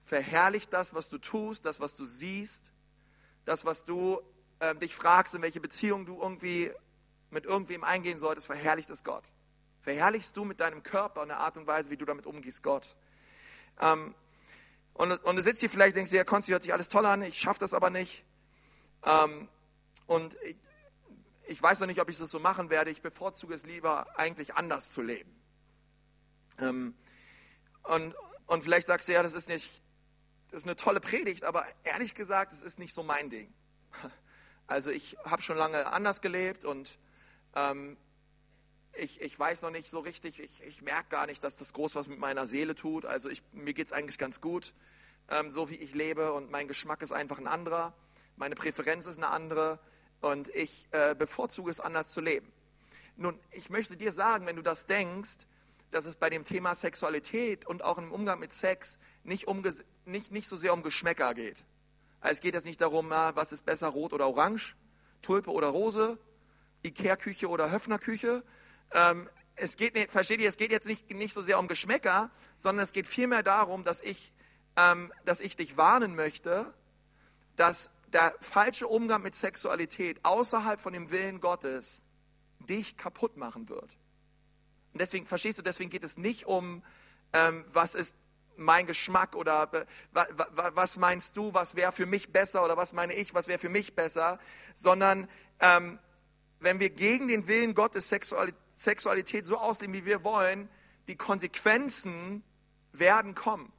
Verherrlicht das, was du tust, das, was du siehst, das, was du äh, dich fragst, in welche Beziehung du irgendwie mit irgendwem eingehen solltest, verherrlicht es Gott. Verherrlichst du mit deinem Körper eine Art und Weise, wie du damit umgehst, Gott. Ähm, und, und, du sitzt hier vielleicht und denkst, ja, Konsti, hört sich alles toll an, ich schaffe das aber nicht. Ähm, und ich, ich, weiß noch nicht, ob ich das so machen werde. Ich bevorzuge es lieber, eigentlich anders zu leben. Ähm, und, und vielleicht sagst du, ja, das ist nicht, das ist eine tolle Predigt, aber ehrlich gesagt, es ist nicht so mein Ding. Also ich habe schon lange anders gelebt und ähm, ich, ich weiß noch nicht so richtig, ich, ich merke gar nicht, dass das groß was mit meiner Seele tut. Also ich, mir geht es eigentlich ganz gut, ähm, so wie ich lebe und mein Geschmack ist einfach ein anderer, meine Präferenz ist eine andere und ich äh, bevorzuge es anders zu leben. Nun, ich möchte dir sagen, wenn du das denkst, dass es bei dem Thema Sexualität und auch im Umgang mit Sex nicht, nicht, nicht so sehr um Geschmäcker geht. Also es geht jetzt nicht darum, was ist besser, rot oder orange, Tulpe oder Rose, Ikea-Küche oder Höfner-Küche, ähm, es geht, versteht ihr, es geht jetzt nicht, nicht so sehr um Geschmäcker, sondern es geht vielmehr darum, dass ich, ähm, dass ich dich warnen möchte, dass der falsche Umgang mit Sexualität außerhalb von dem Willen Gottes dich kaputt machen wird. Und deswegen, verstehst du, deswegen geht es nicht um, ähm, was ist mein Geschmack oder äh, was meinst du, was wäre für mich besser oder was meine ich, was wäre für mich besser, sondern ähm, wenn wir gegen den Willen Gottes Sexualität so ausleben, wie wir wollen, die Konsequenzen werden kommen.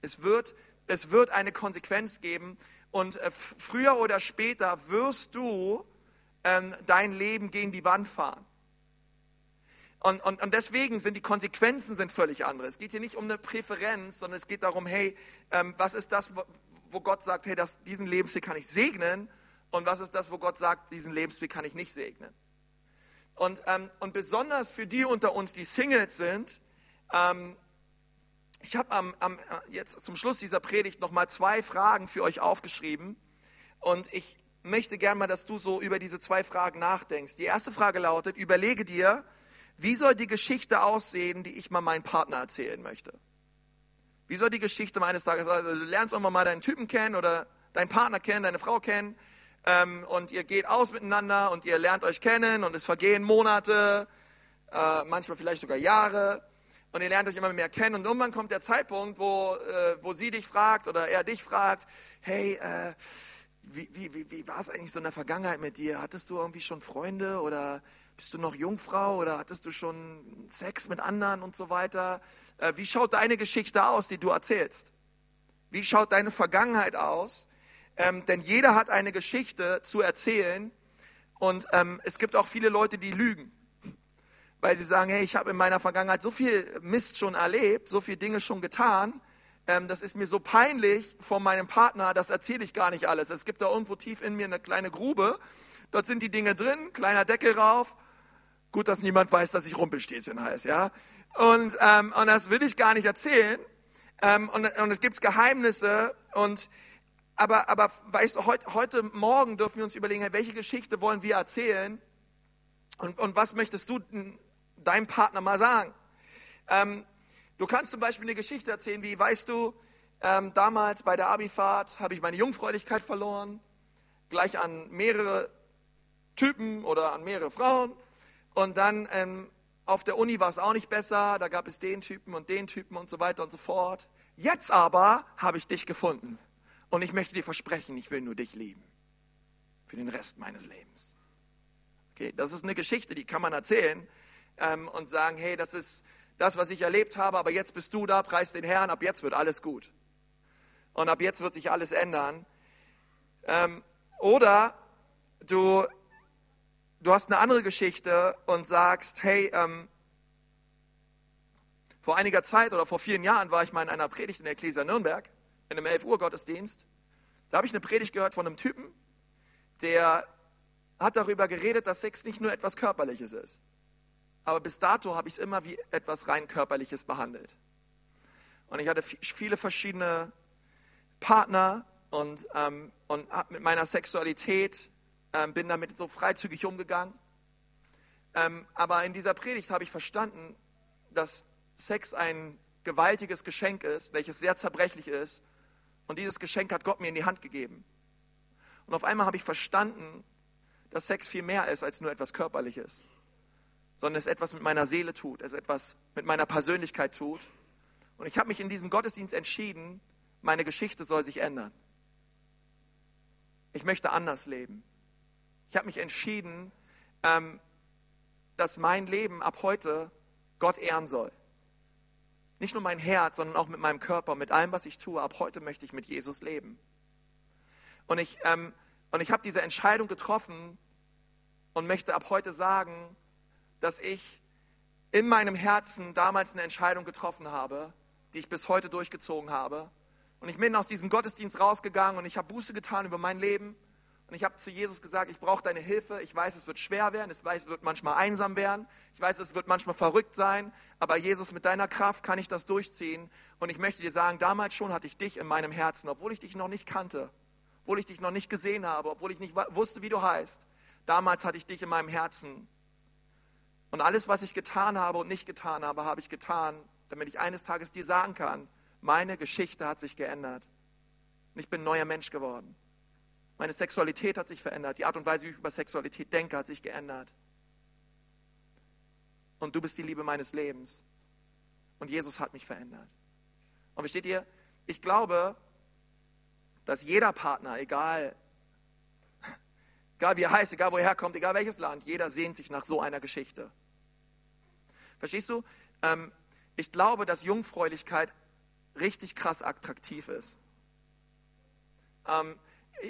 Es wird, es wird eine Konsequenz geben und äh, früher oder später wirst du ähm, dein Leben gegen die Wand fahren. Und, und, und, deswegen sind die Konsequenzen sind völlig andere. Es geht hier nicht um eine Präferenz, sondern es geht darum, hey, ähm, was ist das, wo Gott sagt, hey, das, diesen Lebensweg kann ich segnen und was ist das, wo Gott sagt, diesen Lebensweg kann ich nicht segnen. Und, ähm, und besonders für die unter uns, die Singles sind, ähm, ich habe am, am, jetzt zum Schluss dieser Predigt nochmal zwei Fragen für euch aufgeschrieben. Und ich möchte gerne mal, dass du so über diese zwei Fragen nachdenkst. Die erste Frage lautet, überlege dir, wie soll die Geschichte aussehen, die ich mal meinem Partner erzählen möchte? Wie soll die Geschichte meines Tages, also du lernst irgendwann mal deinen Typen kennen oder deinen Partner kennen, deine Frau kennen ähm, und ihr geht aus miteinander und ihr lernt euch kennen und es vergehen Monate, äh, manchmal vielleicht sogar Jahre und ihr lernt euch immer mehr kennen und irgendwann kommt der Zeitpunkt, wo, äh, wo sie dich fragt oder er dich fragt, hey, äh, wie, wie, wie, wie war es eigentlich so in der Vergangenheit mit dir? Hattest du irgendwie schon Freunde oder bist du noch Jungfrau oder hattest du schon Sex mit anderen und so weiter? Äh, wie schaut deine Geschichte aus, die du erzählst? Wie schaut deine Vergangenheit aus? Ähm, denn jeder hat eine Geschichte zu erzählen und ähm, es gibt auch viele Leute, die lügen, weil sie sagen, hey, ich habe in meiner Vergangenheit so viel Mist schon erlebt, so viele Dinge schon getan, ähm, das ist mir so peinlich von meinem Partner, das erzähle ich gar nicht alles. Es gibt da irgendwo tief in mir eine kleine Grube, dort sind die Dinge drin, kleiner Deckel rauf. Gut, dass niemand weiß, dass ich Rumpelstilzchen heiße, ja. Und, ähm, und das will ich gar nicht erzählen. Ähm, und, und es gibt Geheimnisse und aber, aber weißt du, heute, heute Morgen dürfen wir uns überlegen, welche Geschichte wollen wir erzählen und, und was möchtest du deinem Partner mal sagen? Ähm, du kannst zum Beispiel eine Geschichte erzählen, wie, weißt du, ähm, damals bei der Abifahrt habe ich meine Jungfräulichkeit verloren, gleich an mehrere Typen oder an mehrere Frauen. Und dann ähm, auf der Uni war es auch nicht besser, da gab es den Typen und den Typen und so weiter und so fort. Jetzt aber habe ich dich gefunden. Und ich möchte dir versprechen, ich will nur dich lieben. Für den Rest meines Lebens. Okay, das ist eine Geschichte, die kann man erzählen ähm, und sagen, hey, das ist, das, was ich erlebt habe, aber jetzt bist du da, preis den Herrn, ab jetzt wird alles gut. Und ab jetzt wird sich alles ändern. Ähm, oder du, du hast eine andere Geschichte und sagst, hey, ähm, vor einiger Zeit oder vor vielen Jahren war ich mal in einer Predigt in der Ecclesia Nürnberg, in einem 11 Uhr Gottesdienst. Da habe ich eine Predigt gehört von einem Typen, der hat darüber geredet, dass Sex nicht nur etwas Körperliches ist. Aber bis dato habe ich es immer wie etwas rein Körperliches behandelt. Und ich hatte viele verschiedene Partner und, ähm, und mit meiner Sexualität ähm, bin damit so freizügig umgegangen. Ähm, aber in dieser Predigt habe ich verstanden, dass Sex ein gewaltiges Geschenk ist, welches sehr zerbrechlich ist. Und dieses Geschenk hat Gott mir in die Hand gegeben. Und auf einmal habe ich verstanden, dass Sex viel mehr ist als nur etwas Körperliches, sondern es etwas mit meiner Seele tut, es etwas mit meiner Persönlichkeit tut. Und ich habe mich in diesem Gottesdienst entschieden, meine Geschichte soll sich ändern. Ich möchte anders leben. Ich habe mich entschieden, ähm, dass mein Leben ab heute Gott ehren soll. Nicht nur mein Herz, sondern auch mit meinem Körper, mit allem, was ich tue. Ab heute möchte ich mit Jesus leben. Und ich, ähm, und ich habe diese Entscheidung getroffen und möchte ab heute sagen, dass ich in meinem Herzen damals eine Entscheidung getroffen habe, die ich bis heute durchgezogen habe. Und ich bin aus diesem Gottesdienst rausgegangen und ich habe Buße getan über mein Leben. Und ich habe zu Jesus gesagt, ich brauche deine Hilfe. Ich weiß, es wird schwer werden. Ich weiß, es wird manchmal einsam werden. Ich weiß, es wird manchmal verrückt sein. Aber Jesus, mit deiner Kraft kann ich das durchziehen. Und ich möchte dir sagen, damals schon hatte ich dich in meinem Herzen, obwohl ich dich noch nicht kannte, obwohl ich dich noch nicht gesehen habe, obwohl ich nicht wusste, wie du heißt. Damals hatte ich dich in meinem Herzen. Und alles, was ich getan habe und nicht getan habe, habe ich getan, damit ich eines Tages dir sagen kann, meine Geschichte hat sich geändert. Und ich bin ein neuer Mensch geworden. Meine Sexualität hat sich verändert. Die Art und Weise, wie ich über Sexualität denke, hat sich geändert. Und du bist die Liebe meines Lebens. Und Jesus hat mich verändert. Und versteht ihr, ich glaube, dass jeder Partner, egal, egal wie er heißt, egal wo er herkommt, egal welches Land, jeder sehnt sich nach so einer Geschichte. Verstehst du? Ähm, ich glaube, dass Jungfräulichkeit richtig krass attraktiv ist. Ähm,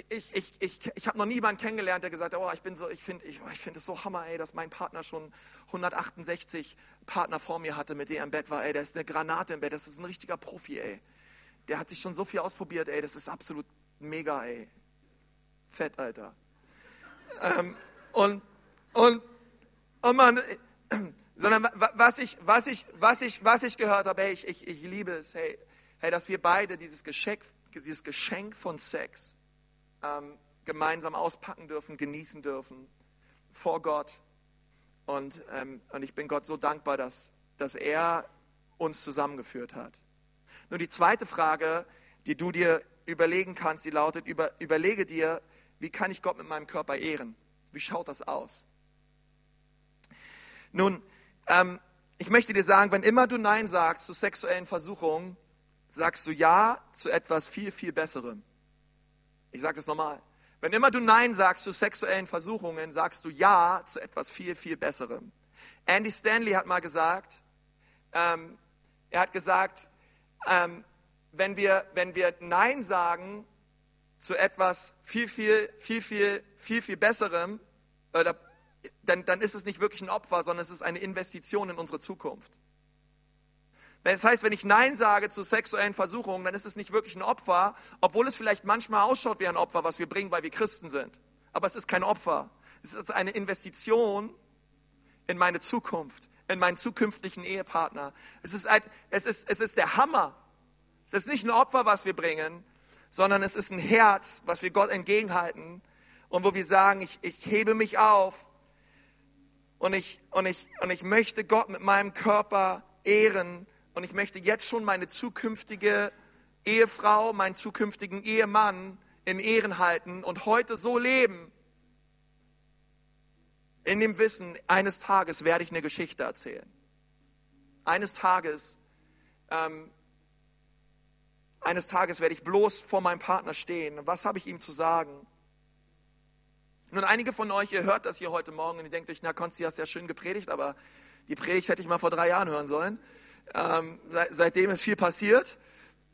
ich, ich, ich, ich habe noch nie jemanden kennengelernt, der gesagt hat, oh, ich bin so, ich finde ich, ich find es so Hammer, ey, dass mein Partner schon 168 Partner vor mir hatte, mit dem er im Bett war, ey, der ist eine Granate im Bett, das ist ein richtiger Profi, ey. Der hat sich schon so viel ausprobiert, ey, das ist absolut mega, ey. Fett, Alter. Ähm, und, und, und man, äh, sondern was ich, was ich, was ich, was ich gehört habe, hey, ich, ich, ich liebe es, hey, hey, dass wir beide dieses Geschenk, dieses Geschenk von Sex, ähm, gemeinsam auspacken dürfen, genießen dürfen vor Gott. Und, ähm, und ich bin Gott so dankbar, dass, dass er uns zusammengeführt hat. Nur die zweite Frage, die du dir überlegen kannst, die lautet, über, überlege dir, wie kann ich Gott mit meinem Körper ehren? Wie schaut das aus? Nun, ähm, ich möchte dir sagen, wenn immer du Nein sagst zu sexuellen Versuchungen, sagst du Ja zu etwas viel, viel Besserem. Ich sage das nochmal. Wenn immer du Nein sagst zu sexuellen Versuchungen, sagst du Ja zu etwas viel, viel Besserem. Andy Stanley hat mal gesagt, ähm, er hat gesagt, ähm, wenn, wir, wenn wir Nein sagen zu etwas viel, viel, viel, viel, viel, viel Besserem, äh, dann, dann ist es nicht wirklich ein Opfer, sondern es ist eine Investition in unsere Zukunft. Das heißt, wenn ich Nein sage zu sexuellen Versuchungen, dann ist es nicht wirklich ein Opfer, obwohl es vielleicht manchmal ausschaut wie ein Opfer, was wir bringen, weil wir Christen sind. Aber es ist kein Opfer. Es ist eine Investition in meine Zukunft, in meinen zukünftigen Ehepartner. Es ist, ein, es ist, es ist der Hammer. Es ist nicht ein Opfer, was wir bringen, sondern es ist ein Herz, was wir Gott entgegenhalten und wo wir sagen, ich, ich hebe mich auf und ich, und, ich, und ich möchte Gott mit meinem Körper ehren und ich möchte jetzt schon meine zukünftige Ehefrau, meinen zukünftigen Ehemann in Ehren halten und heute so leben, in dem Wissen, eines Tages werde ich eine Geschichte erzählen. Eines Tages, ähm, eines Tages werde ich bloß vor meinem Partner stehen. Was habe ich ihm zu sagen? Nun, einige von euch, ihr hört das hier heute Morgen und ihr denkt euch, na, Konsti, hast ja schön gepredigt, aber Die Predigt hätte ich mal vor drei Jahren hören sollen. Ähm, seitdem ist viel passiert.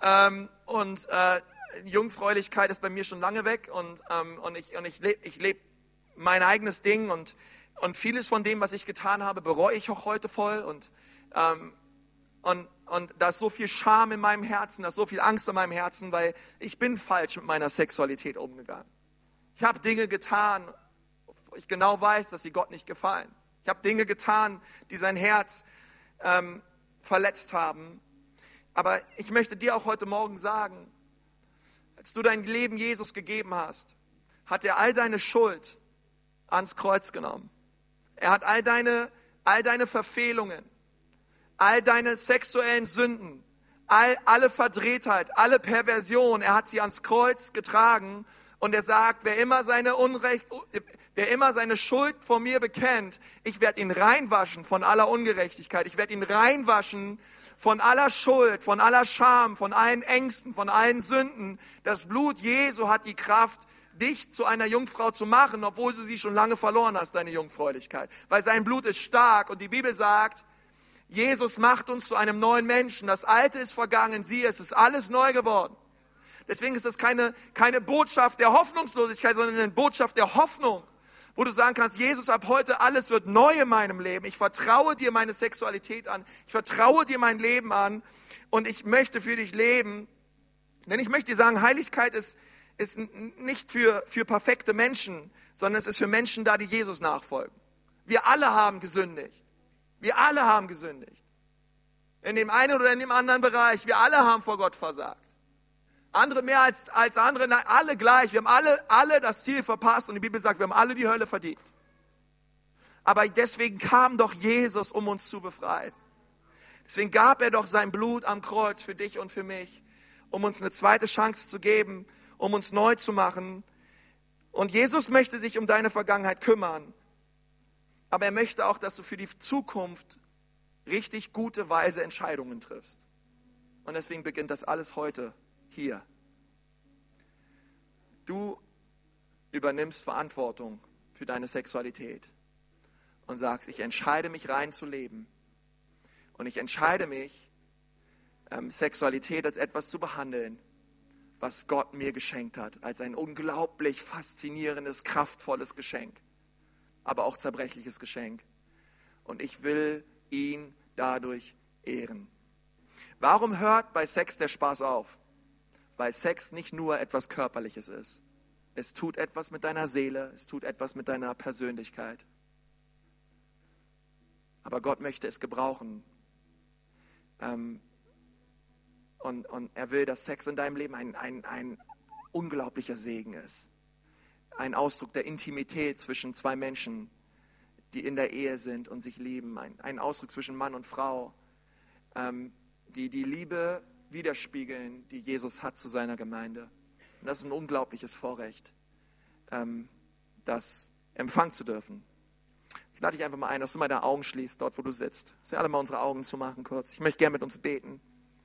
Ähm, und äh, Jungfräulichkeit ist bei mir schon lange weg und, ähm, und ich, und ich lebe leb mein eigenes Ding und, und vieles von dem, was ich getan habe, bereue ich auch heute voll und, ähm, und, und da ist so viel Scham in meinem Herzen, da ist so viel Angst in meinem Herzen, weil ich bin falsch mit meiner Sexualität umgegangen. Ich habe Dinge getan, wo ich genau weiß, dass sie Gott nicht gefallen. Ich habe Dinge getan, die sein Herz ähm, verletzt haben. Aber ich möchte dir auch heute Morgen sagen, als du dein Leben Jesus gegeben hast, hat er all deine Schuld ans Kreuz genommen. Er hat all deine, all deine Verfehlungen, all deine sexuellen Sünden, all, alle Verdrehtheit, alle Perversion, er hat sie ans Kreuz getragen und er sagt, wer immer seine Unrecht, wer immer seine Schuld vor mir bekennt, ich werde ihn reinwaschen von aller Ungerechtigkeit, ich werde ihn reinwaschen von aller Schuld, von aller Scham, von allen Ängsten, von allen Sünden. Das Blut Jesu hat die Kraft, dich zu einer Jungfrau zu machen, obwohl du sie schon lange verloren hast, deine Jungfräulichkeit. Weil sein Blut ist stark und die Bibel sagt, Jesus macht uns zu einem neuen Menschen. Das Alte ist vergangen, siehe, es ist alles neu geworden. Deswegen ist das keine, keine Botschaft der Hoffnungslosigkeit, sondern eine Botschaft der Hoffnung, wo du sagen kannst, Jesus, ab heute alles wird neu in meinem Leben. Ich vertraue dir meine Sexualität an. Ich vertraue dir mein Leben an und ich möchte für dich leben. Denn ich möchte dir sagen, Heiligkeit ist, ist nicht für, für perfekte Menschen, sondern es ist für Menschen da, die Jesus nachfolgen. Wir alle haben gesündigt. Wir alle haben gesündigt. In dem einen oder in dem anderen Bereich. Wir alle haben vor Gott versagt. Andere mehr als, als andere, nein, alle gleich. Wir haben alle, alle das Ziel verpasst und die Bibel sagt, wir haben alle die Hölle verdient. Aber deswegen kam doch Jesus, um uns zu befreien. Deswegen gab er doch sein Blut am Kreuz für dich und für mich, um uns eine zweite Chance zu geben, um uns neu zu machen. Und Jesus möchte sich um deine Vergangenheit kümmern. Aber er möchte auch, dass du für die Zukunft richtig gute, weise Entscheidungen triffst. Und deswegen beginnt das alles heute hier. Du übernimmst Verantwortung für deine Sexualität und sagst, ich entscheide mich rein zu leben. Und ich entscheide mich, ähm, Sexualität als etwas zu behandeln, was Gott mir geschenkt hat, als ein unglaublich faszinierendes, kraftvolles Geschenk, aber auch zerbrechliches Geschenk. Und ich will ihn dadurch ehren. Warum hört bei Sex der Spaß auf? Weil Sex nicht nur etwas Körperliches ist. Es tut etwas mit deiner Seele, es tut etwas mit deiner Persönlichkeit. Aber Gott möchte es gebrauchen. Ähm, und, und er will, dass Sex in deinem Leben ein, ein, ein unglaublicher Segen ist. Ein Ausdruck der Intimität zwischen zwei Menschen, die in der Ehe sind und sich lieben. Ein, ein Ausdruck zwischen Mann und Frau, ähm, die die Liebe widerspiegeln, die Jesus hat zu seiner Gemeinde. Und das ist ein unglaubliches Vorrecht, ähm, das empfangen zu dürfen. Ich lade dich einfach mal ein, dass du mal deine Augen schließt, dort wo du sitzt. Dass wir alle mal unsere Augen zu machen kurz. Ich möchte gerne mit uns beten.